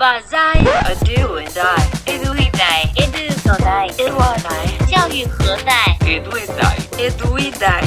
把在 a do and I edu e dai edu 所在 edu a dai 教育何在 edu e dai edu e dai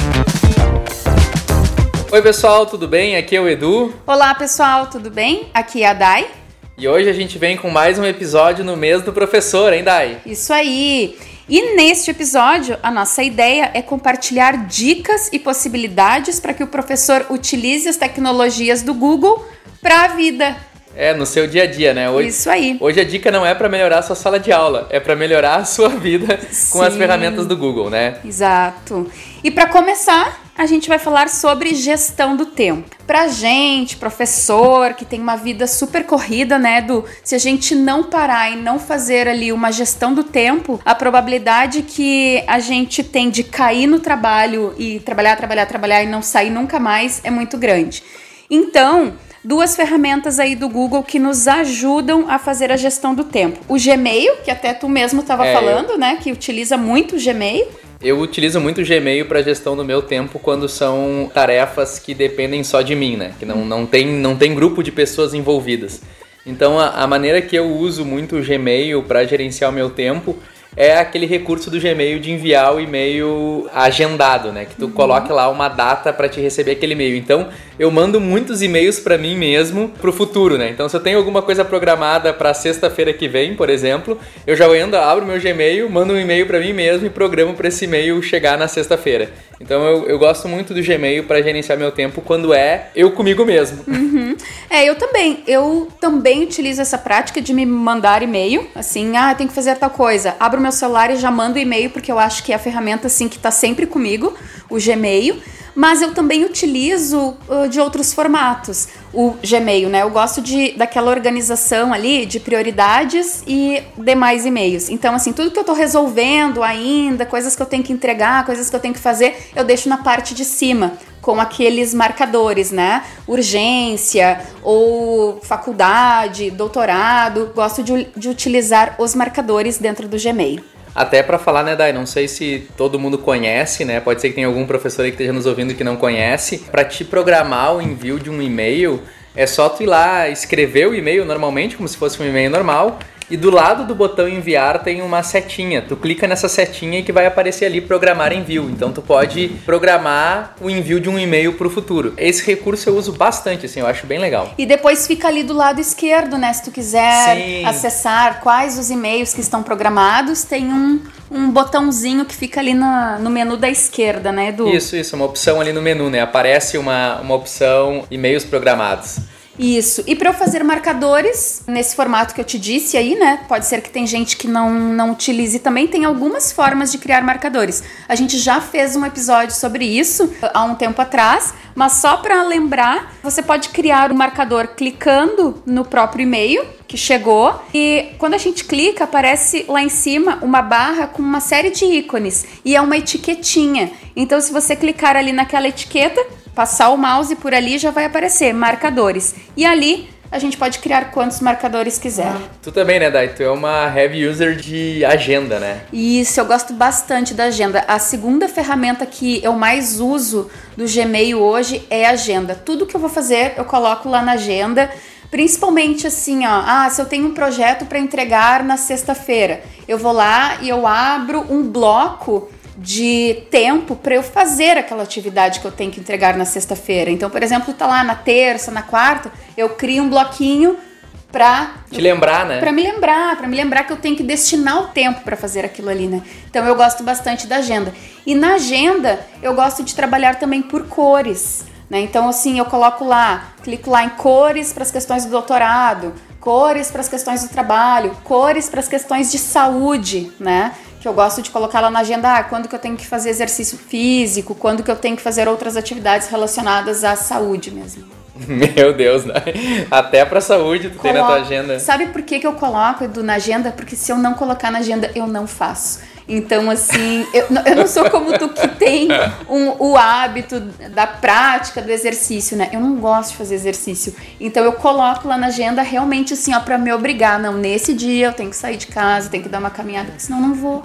Oi pessoal, tudo bem? Aqui é o Edu. Olá pessoal, tudo bem? Aqui é a Dai. E hoje a gente vem com mais um episódio no mês do professor, hein, Dai? Isso aí! E neste episódio, a nossa ideia é compartilhar dicas e possibilidades para que o professor utilize as tecnologias do Google para a vida. É, no seu dia a dia, né? Hoje, Isso aí. Hoje a dica não é para melhorar a sua sala de aula, é para melhorar a sua vida com as Sim. ferramentas do Google, né? Exato. E para começar, a gente vai falar sobre gestão do tempo. Pra gente, professor, que tem uma vida super corrida, né, Edu? Se a gente não parar e não fazer ali uma gestão do tempo, a probabilidade que a gente tem de cair no trabalho e trabalhar, trabalhar, trabalhar e não sair nunca mais é muito grande. Então, duas ferramentas aí do Google que nos ajudam a fazer a gestão do tempo. O Gmail, que até tu mesmo estava É, falando, né, que utiliza muito o Gmail. Eu utilizo muito o Gmail para gestão do meu tempo quando são tarefas que dependem só de mim, né? Que não, não, tem, não tem grupo de pessoas envolvidas. Então a, a maneira que eu uso muito o Gmail para gerenciar o meu tempo é aquele recurso do Gmail de enviar o e-mail agendado, né? Que tu coloque lá uma data para te receber aquele e-mail. Então eu mando muitos e-mails para mim mesmo pro futuro, né? Então se eu tenho alguma coisa programada para sexta-feira que vem, por exemplo, eu já ando, abro meu Gmail, mando um e-mail para mim mesmo e programo para esse e-mail chegar na sexta-feira. Então eu, eu gosto muito do Gmail para gerenciar meu tempo quando é eu comigo mesmo. É, eu também. Eu também utilizo essa prática de me mandar e-mail. Assim, ah, tem que fazer tal coisa. Abro meu celular e já mando e-mail, porque eu acho que é a ferramenta assim que tá sempre comigo, o Gmail. Mas eu também utilizo uh, de outros formatos o Gmail, né? Eu gosto de daquela organização ali de prioridades e demais e-mails. Então, assim, tudo que eu tô resolvendo ainda, coisas que eu tenho que entregar, coisas que eu tenho que fazer, eu deixo na parte de cima com aqueles marcadores, né? Urgência ou faculdade, doutorado. Gosto de, de utilizar os marcadores dentro do Gmail. Até para falar, né, Dai, não sei se todo mundo conhece, né? Pode ser que tenha algum professor aí que esteja nos ouvindo que não conhece. Para te programar o envio de um e-mail, é só tu ir lá escrever o e-mail normalmente, como se fosse um e-mail normal, e do lado do botão enviar tem uma setinha. Tu clica nessa setinha e que vai aparecer ali programar envio. Então tu pode programar o envio de um e-mail para o futuro. Esse recurso eu uso bastante, assim, eu acho bem legal. E depois fica ali do lado esquerdo, né? Se tu quiser Sim. acessar quais os e-mails que estão programados, tem um, um botãozinho que fica ali na, no menu da esquerda, né, Edu? Isso, isso, uma opção ali no menu, né? Aparece uma, uma opção e-mails programados. Isso. E para eu fazer marcadores nesse formato que eu te disse aí, né? Pode ser que tem gente que não, não utilize também. Tem algumas formas de criar marcadores. A gente já fez um episódio sobre isso há um tempo atrás, mas só para lembrar, você pode criar o marcador clicando no próprio e-mail que chegou e quando a gente clica aparece lá em cima uma barra com uma série de ícones e é uma etiquetinha. Então se você clicar ali naquela etiqueta, passar o mouse por ali já vai aparecer marcadores. E ali a gente pode criar quantos marcadores quiser. Tu também, né, Dai? Tu é uma heavy user de agenda, né? Isso, eu gosto bastante da agenda. A segunda ferramenta que eu mais uso do Gmail hoje é a agenda. Tudo que eu vou fazer, eu coloco lá na agenda. Principalmente assim, ó, ah, se eu tenho um projeto para entregar na sexta-feira, eu vou lá e eu abro um bloco de tempo para eu fazer aquela atividade que eu tenho que entregar na sexta-feira. Então, por exemplo, tá lá na terça, na quarta, eu crio um bloquinho para Te lembrar, né? Pra me lembrar, pra me lembrar que eu tenho que destinar o tempo pra fazer aquilo ali, né? Então eu gosto bastante da agenda. E na agenda eu gosto de trabalhar também por cores, né? Então assim, eu coloco lá, clico lá em cores para as questões do doutorado, cores para as questões do trabalho, cores para as questões de saúde, né? Que eu gosto de colocar lá na agenda, ah, quando que eu tenho que fazer exercício físico, quando que eu tenho que fazer outras atividades relacionadas à saúde mesmo. Meu Deus, né? Até pra saúde tu tem na tua agenda. Sabe por que, que eu coloco Edu, na agenda? Porque se eu não colocar na agenda, eu não faço. Então, assim, eu, eu não sou como tu que tem um- o hábito da prática do exercício, né? Eu não gosto de fazer exercício. Então, eu coloco lá na agenda realmente assim, ó, pra me obrigar. Não, nesse dia eu tenho que sair de casa, tenho que dar uma caminhada, porque senão eu não vou.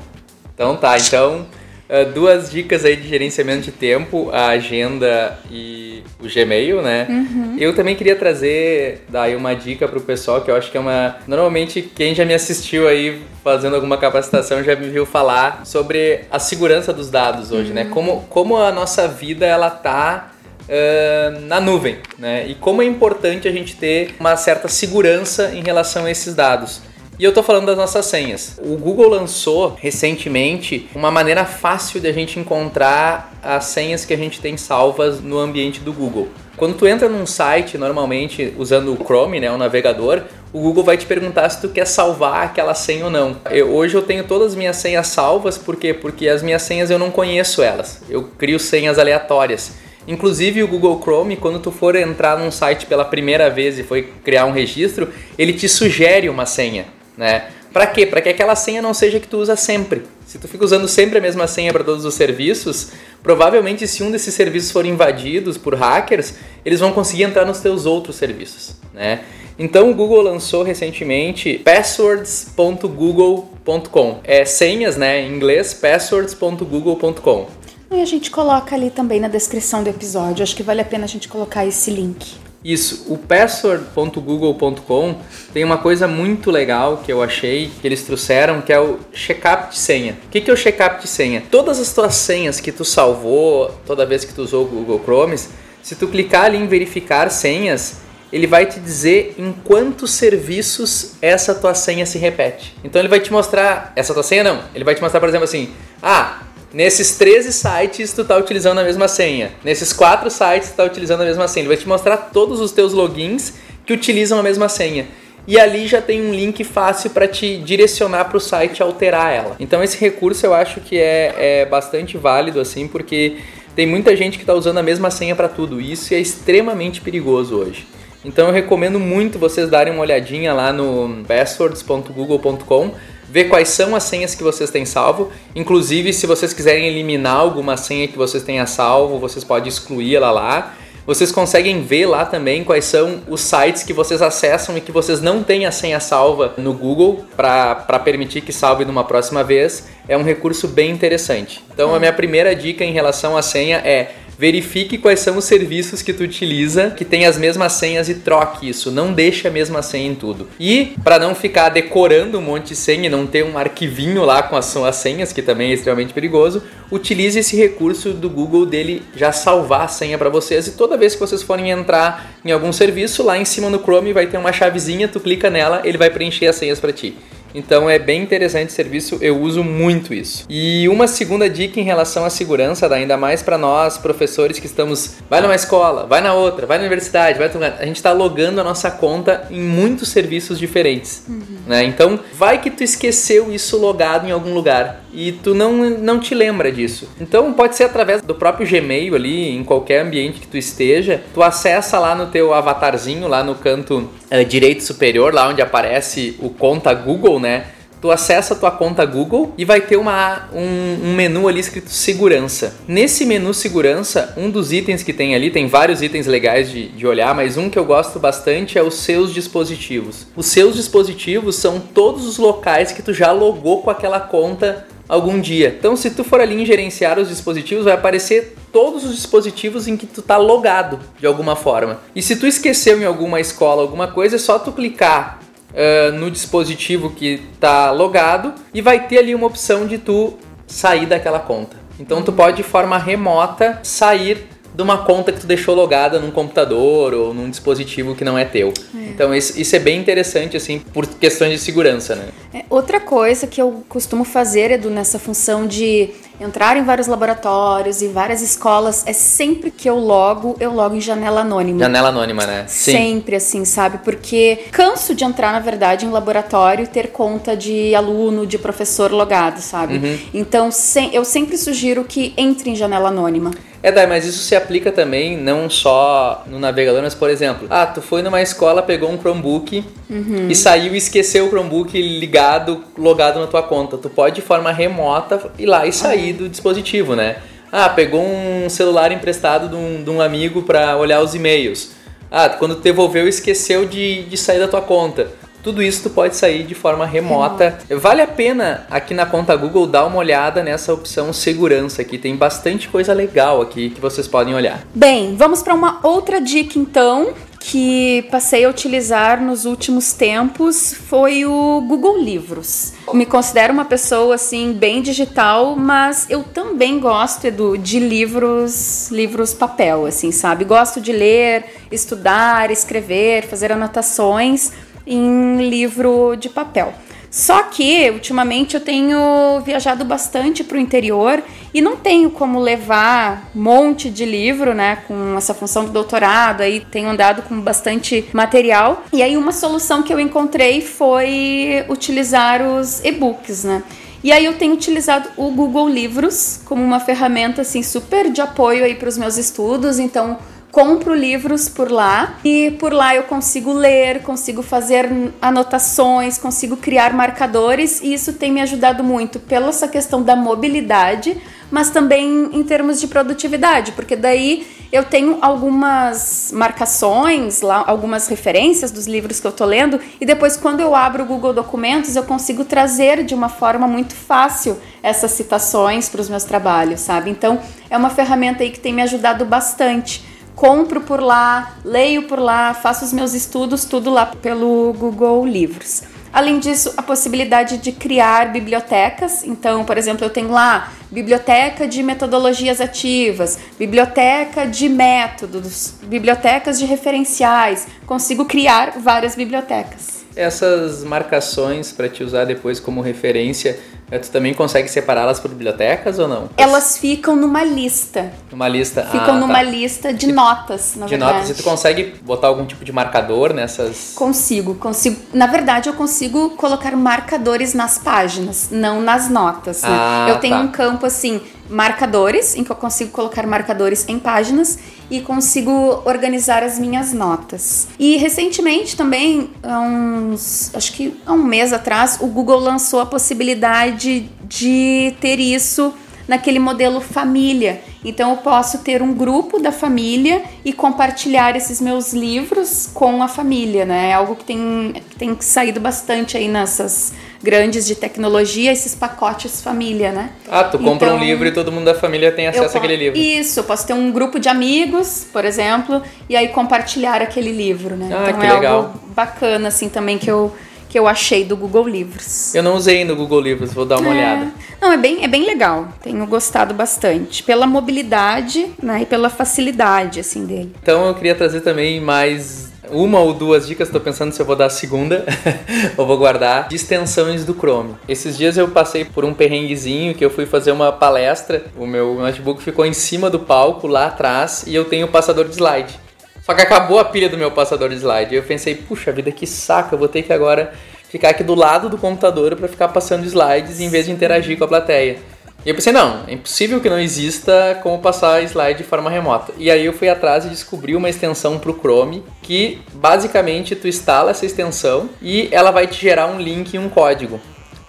Então tá, então uh, duas dicas aí de gerenciamento de tempo, a agenda e o Gmail, né? Uhum. Eu também queria trazer daí uma dica pro pessoal que eu acho que é uma. Normalmente, quem já me assistiu aí fazendo alguma capacitação já me viu falar sobre a segurança dos dados hoje, né? uhum. né? Como, como a nossa vida ela tá uh, na nuvem, né? E como é importante a gente ter uma certa segurança em relação a esses dados. E eu tô falando das nossas senhas. O Google lançou recentemente uma maneira fácil de a gente encontrar as senhas que a gente tem salvas no ambiente do Google. Quando tu entra num site, normalmente usando o Chrome, né, o navegador, o Google vai te perguntar se tu quer salvar aquela senha ou não. Eu, hoje eu tenho todas as minhas senhas salvas, por quê? Porque as minhas senhas eu não conheço elas. Eu crio senhas aleatórias. Inclusive o Google Chrome, quando tu for entrar num site pela primeira vez e for criar um registro, ele te sugere uma senha, né? Para quê? Para que aquela senha não seja que tu usa sempre. Se tu fica usando sempre a mesma senha para todos os serviços, provavelmente se um desses serviços for invadidos por hackers, eles vão conseguir entrar nos teus outros serviços, né? Então o Google lançou recentemente passwords.google.com. É senhas, né, em inglês, passwords.google.com. E a gente coloca ali também na descrição do episódio. Acho que vale a pena a gente colocar esse link. Isso, o password.google.com tem uma coisa muito legal que eu achei que eles trouxeram, que é o checkup de senha. O que é o checkup de senha? Todas as tuas senhas que tu salvou toda vez que tu usou o Google Chrome, se tu clicar ali em verificar senhas, ele vai te dizer em quantos serviços essa tua senha se repete. Então ele vai te mostrar, essa tua senha não, ele vai te mostrar, por exemplo, assim, ah, Nesses 13 sites tu tá utilizando a mesma senha. Nesses 4 sites tu tá utilizando a mesma senha. Ele vai te mostrar todos os teus logins que utilizam a mesma senha. E ali já tem um link fácil para te direcionar para o site alterar ela. Então esse recurso eu acho que é, é bastante válido assim, porque tem muita gente que está usando a mesma senha para tudo. E isso é extremamente perigoso hoje. Então eu recomendo muito vocês darem uma olhadinha lá no passwords.google.com ver quais são as senhas que vocês têm salvo. Inclusive, se vocês quiserem eliminar alguma senha que vocês tenham salvo, vocês podem excluir ela lá. Vocês conseguem ver lá também quais são os sites que vocês acessam e que vocês não têm a senha salva no Google para permitir que salve numa próxima vez. É um recurso bem interessante. Então, a minha primeira dica em relação à senha é verifique quais são os serviços que tu utiliza que tem as mesmas senhas e troque isso. Não deixe a mesma senha em tudo. E para não ficar decorando um monte de senha e não ter um arquivinho lá com as, as senhas, que também é extremamente perigoso, utilize esse recurso do Google dele já salvar a senha para vocês e toda vez que vocês forem entrar em algum serviço, lá em cima no Chrome vai ter uma chavezinha, tu clica nela, ele vai preencher as senhas para ti. Então é bem interessante o serviço, eu uso muito isso. E uma segunda dica em relação à segurança, ainda mais para nós professores que estamos, vai numa escola, vai na outra, vai na universidade, vai a gente está logando a nossa conta em muitos serviços diferentes, uhum. Né? Então vai que tu esqueceu isso logado em algum lugar e tu não, não te lembra disso. Então pode ser através do próprio Gmail ali, em qualquer ambiente que tu esteja, tu acessa lá no teu avatarzinho, lá no canto uh, direito superior, lá onde aparece o conta Google, né? Tu acessa a tua conta Google e vai ter uma, um, um, menu ali escrito segurança. Nesse menu segurança, um dos itens que tem ali, tem vários itens legais de, de olhar, mas um que eu gosto bastante é os seus dispositivos. Os seus dispositivos são todos os locais que tu já logou com aquela conta algum dia. Então, se tu for ali em gerenciar os dispositivos, vai aparecer todos os dispositivos em que tu tá logado de alguma forma. E se tu esqueceu em alguma escola alguma coisa, é só tu clicar uh, no dispositivo que tá logado e vai ter ali uma opção de tu sair daquela conta. Então, tu pode de forma remota sair de uma conta que tu deixou logada num computador ou num dispositivo que não é teu. É. Então isso, isso, é bem interessante assim por questões de segurança, né? É, outra coisa que eu costumo fazer Edu nessa função de entrar em vários laboratórios e várias escolas é sempre que eu logo, eu logo em janela anônima. Janela anônima, né? Sim. Sempre assim, sabe? Porque canso de entrar, na verdade, em laboratório e ter conta de aluno, de professor logado, sabe? Uhum. Então, eu sempre sugiro que entre em janela anônima. É, Dai, mas isso se aplica também não só no navegador, mas por exemplo, ah, tu foi numa escola, pegou um Chromebook uhum. e saiu e esqueceu o Chromebook ligado, logado na tua conta. Tu pode de forma remota ir lá e sair do dispositivo, né? Ah, pegou um celular emprestado de um, de um amigo para olhar os e-mails. Ah, quando tu devolveu, esqueceu de, de sair da tua conta tudo isso tu pode sair de forma remota. Vale a pena aqui na conta Google dar uma olhada nessa opção segurança aqui. Tem bastante coisa legal aqui que vocês podem olhar. Bem, vamos para uma outra dica então que passei a utilizar nos últimos tempos foi o Google Livros. Me considero uma pessoa assim bem digital, mas eu também gosto Edu, de livros, livros papel, assim, sabe? Gosto de ler, estudar, escrever, fazer anotações em livro de papel. Só que ultimamente eu tenho viajado bastante para o interior e não tenho como levar monte de livro, né, com essa função do doutorado, aí tenho andado com bastante material. E aí uma solução que eu encontrei foi utilizar os e-books, né? E aí eu tenho utilizado o Google Livros como uma ferramenta assim super de apoio aí para os meus estudos, então compro livros por lá e por lá eu consigo ler, consigo fazer anotações, consigo criar marcadores e isso tem me ajudado muito pela essa questão da mobilidade, mas também em termos de produtividade, porque daí eu tenho algumas marcações lá, algumas referências dos livros que eu tô lendo e depois quando eu abro o Google Documentos eu consigo trazer de uma forma muito fácil essas citações para os meus trabalhos, sabe? Então é uma ferramenta aí que tem me ajudado bastante compro por lá, leio por lá, faço os meus estudos, tudo lá pelo Google Livros. Além disso, a possibilidade de criar bibliotecas. Então, por exemplo, eu tenho lá biblioteca de metodologias ativas, biblioteca de métodos, bibliotecas de referenciais. Consigo criar várias bibliotecas. Essas marcações para te usar depois como referência é, tu também consegue separá-las por bibliotecas ou não? Elas ficam numa lista. Numa lista. Ficam ah, numa tá. lista de notas, na de verdade. notas. E tu consegue botar algum tipo de marcador nessas? Consigo, consigo. Na verdade, eu consigo colocar marcadores nas páginas, não nas notas. Né? Ah, eu tenho tá. um campo assim, marcadores, em que eu consigo colocar marcadores em páginas e consigo organizar as minhas notas. E recentemente também, há uns, acho que há um mês atrás, o Google lançou a possibilidade de ter isso naquele modelo família. Então eu posso ter um grupo da família e compartilhar esses meus livros com a família, né? É algo que tem, que tem saído bastante aí nessas grandes de tecnologia, esses pacotes família, né? Ah, tu compra Então, um livro e todo mundo da família tem acesso àquele livro. Isso, eu posso ter um grupo de amigos, por exemplo, e aí compartilhar aquele livro, né? Ah, então que é legal. algo bacana assim também que eu que eu achei do Google Livros. Eu não usei no Google Livros, vou dar uma olhada. Não, é bem, é bem legal. Tenho gostado bastante. Pela mobilidade né, e pela facilidade, assim, dele. Então eu queria trazer também mais uma ou duas dicas, tô pensando se eu vou dar a segunda ou vou guardar, extensões do Chrome. Esses dias eu passei por um perrenguezinho que eu fui fazer uma palestra, o meu notebook ficou em cima do palco lá atrás e eu tenho o passador de slide. Só que acabou a pilha do meu passador de slide. Eu pensei, puxa vida, que saco, eu vou ter que agora ficar aqui do lado do computador para ficar passando slides em vez de interagir com a plateia. E eu pensei, não, é impossível que não exista como passar slide de forma remota. E aí eu fui atrás e descobri uma extensão para o Chrome que basicamente tu instala essa extensão e ela vai te gerar um link e um código.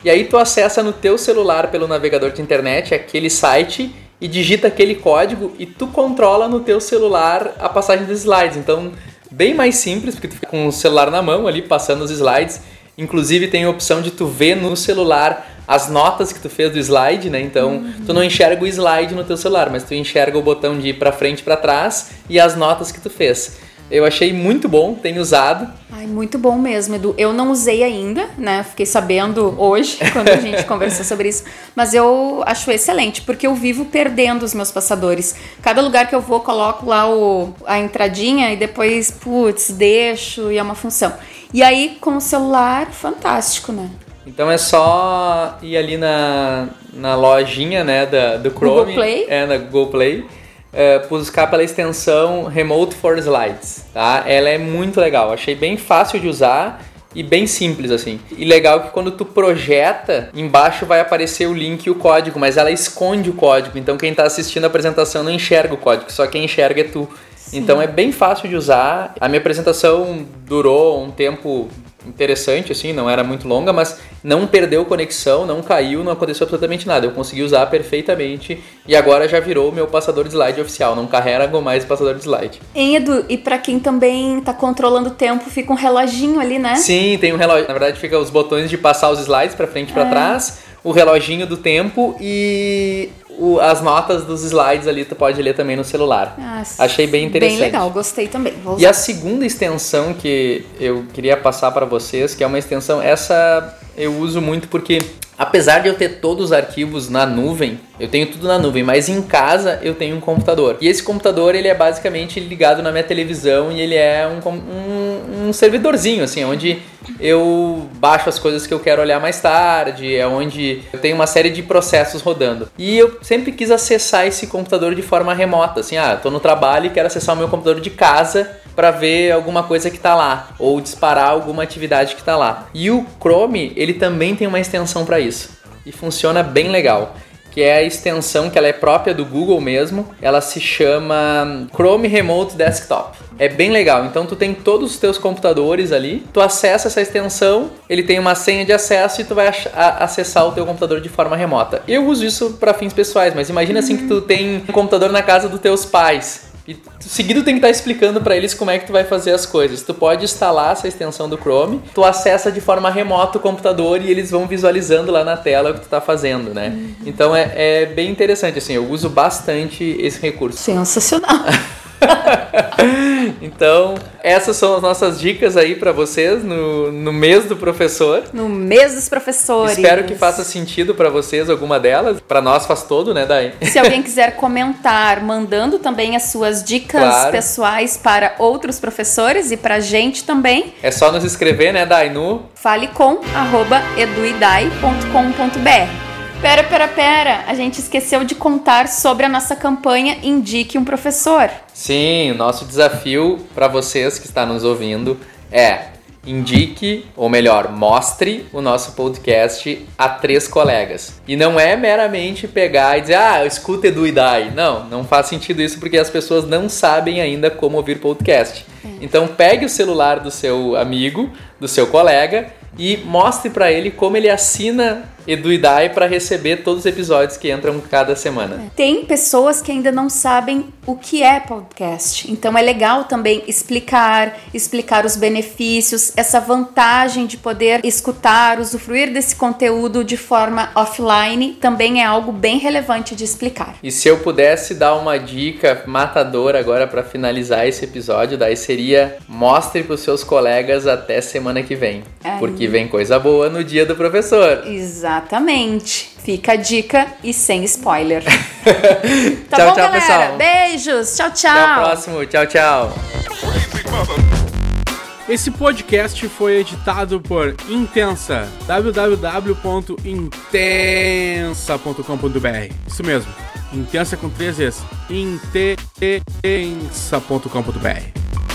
E aí tu acessa no teu celular pelo navegador de internet aquele site e digita aquele código e tu controla no teu celular a passagem dos slides. Então, bem mais simples, porque tu fica com o celular na mão ali passando os slides. Inclusive tem a opção de tu ver no celular as notas que tu fez do slide, né? Então, tu não enxerga o slide no teu celular, mas tu enxerga o botão de ir para frente e para trás e as notas que tu fez. Eu achei muito bom, tenho usado. Ai, muito bom mesmo, Edu. Eu não usei ainda, né? Fiquei sabendo hoje, quando a gente conversou sobre isso. Mas eu acho excelente, porque eu vivo perdendo os meus passadores. Cada lugar que eu vou, coloco lá o, a entradinha e depois, putz, deixo e é uma função. E aí, com o celular, fantástico, né? Então é só ir ali na, na lojinha né, da, do Chrome. Google Play. É, na Google Play. é, buscar pela extensão Remote for Slides, tá? Ela é muito legal, achei bem fácil de usar e bem simples assim. E legal que quando tu projeta, embaixo vai aparecer o link e o código, mas ela esconde o código, então quem está assistindo a apresentação não enxerga o código, só quem enxerga é tu. Então é bem fácil de usar. A minha apresentação durou um tempo interessante, assim, não era muito longa, mas não perdeu conexão, não caiu, não aconteceu absolutamente nada. Eu consegui usar perfeitamente e agora já virou o meu passador de slide oficial, não carrega mais passador de slide. Hein, Edu, e pra quem também tá controlando o tempo, fica um reloginho ali, né? Sim, tem um relógio. Na verdade, fica os botões de passar os slides pra frente e pra É. trás, o reloginho do tempo e o- as notas dos slides ali tu pode ler também no celular. Ah, Achei bem interessante. Bem legal, gostei também. E a segunda extensão que eu queria passar para vocês, que é uma extensão, essa eu uso muito porque apesar de eu ter todos os arquivos na nuvem, eu tenho tudo na nuvem, mas em casa eu tenho um computador. E esse computador ele é basicamente ligado na minha televisão e ele é um, um, um servidorzinho, assim, onde eu baixo as coisas que eu quero olhar mais tarde, é onde eu tenho uma série de processos rodando. E eu sempre quis acessar esse computador de forma remota, assim, ah, tô no trabalho e quero acessar o meu computador de casa para ver alguma coisa que tá lá ou disparar alguma atividade que tá lá. E o Chrome, ele também tem uma extensão para isso. E funciona bem legal que é a extensão que ela é própria do Google mesmo. Ela se chama Chrome Remote Desktop. É bem legal. Então tu tem todos os teus computadores ali, tu acessa essa extensão, ele tem uma senha de acesso e tu vai acessar o teu computador de forma remota. Eu uso isso para fins pessoais, mas imagina assim que tu tem um computador na casa dos teus pais. E seguido tem que estar explicando para eles como é que tu vai fazer as coisas. Tu pode instalar essa extensão do Chrome, tu acessa de forma remota o computador e eles vão visualizando lá na tela o que tu tá fazendo, né? Então é, é bem interessante, assim, eu uso bastante esse recurso. Sensacional. Então, essas são as nossas dicas aí para vocês no, no mês do professor. No mês dos professores. Espero que faça sentido para vocês alguma delas. Para nós faz todo, né, Dai? Se alguém quiser comentar, mandando também as suas dicas Claro. pessoais para outros professores e pra gente também, É só nos escrever, né, Dai, no falecom@eduidai.com.br. Pera, pera, pera, a gente esqueceu de contar sobre a nossa campanha Indique um Professor. Sim, o nosso desafio para vocês que estão nos ouvindo é indique, ou melhor, mostre o nosso podcast a três colegas. E não é meramente pegar e dizer, ah, eu escuto Edu e Dai. Não, não faz sentido isso porque as pessoas não sabem ainda como ouvir podcast. Então pegue o celular do seu amigo, do seu colega e mostre para ele como ele assina Edu e Dai para receber todos os episódios que entram cada semana. Tem pessoas que ainda não sabem o que é podcast. Então é legal também explicar, explicar os benefícios, essa vantagem de poder escutar, usufruir desse conteúdo de forma offline também é algo bem relevante de explicar. E se eu pudesse dar uma dica matadora agora para finalizar esse episódio, daí seria mostre para os seus colegas até semana que vem, Ai. porque vem coisa boa no dia do professor. Exatamente. Fica a dica e sem spoiler. tá Tchau, bom, tchau, galera? pessoal. Beijos. Tchau, tchau. Até o próximo, tchau, tchau. Esse podcast foi editado por Intensa, www.intensa.com.br. Isso mesmo, Intensa com três vezes, intensa.com.br.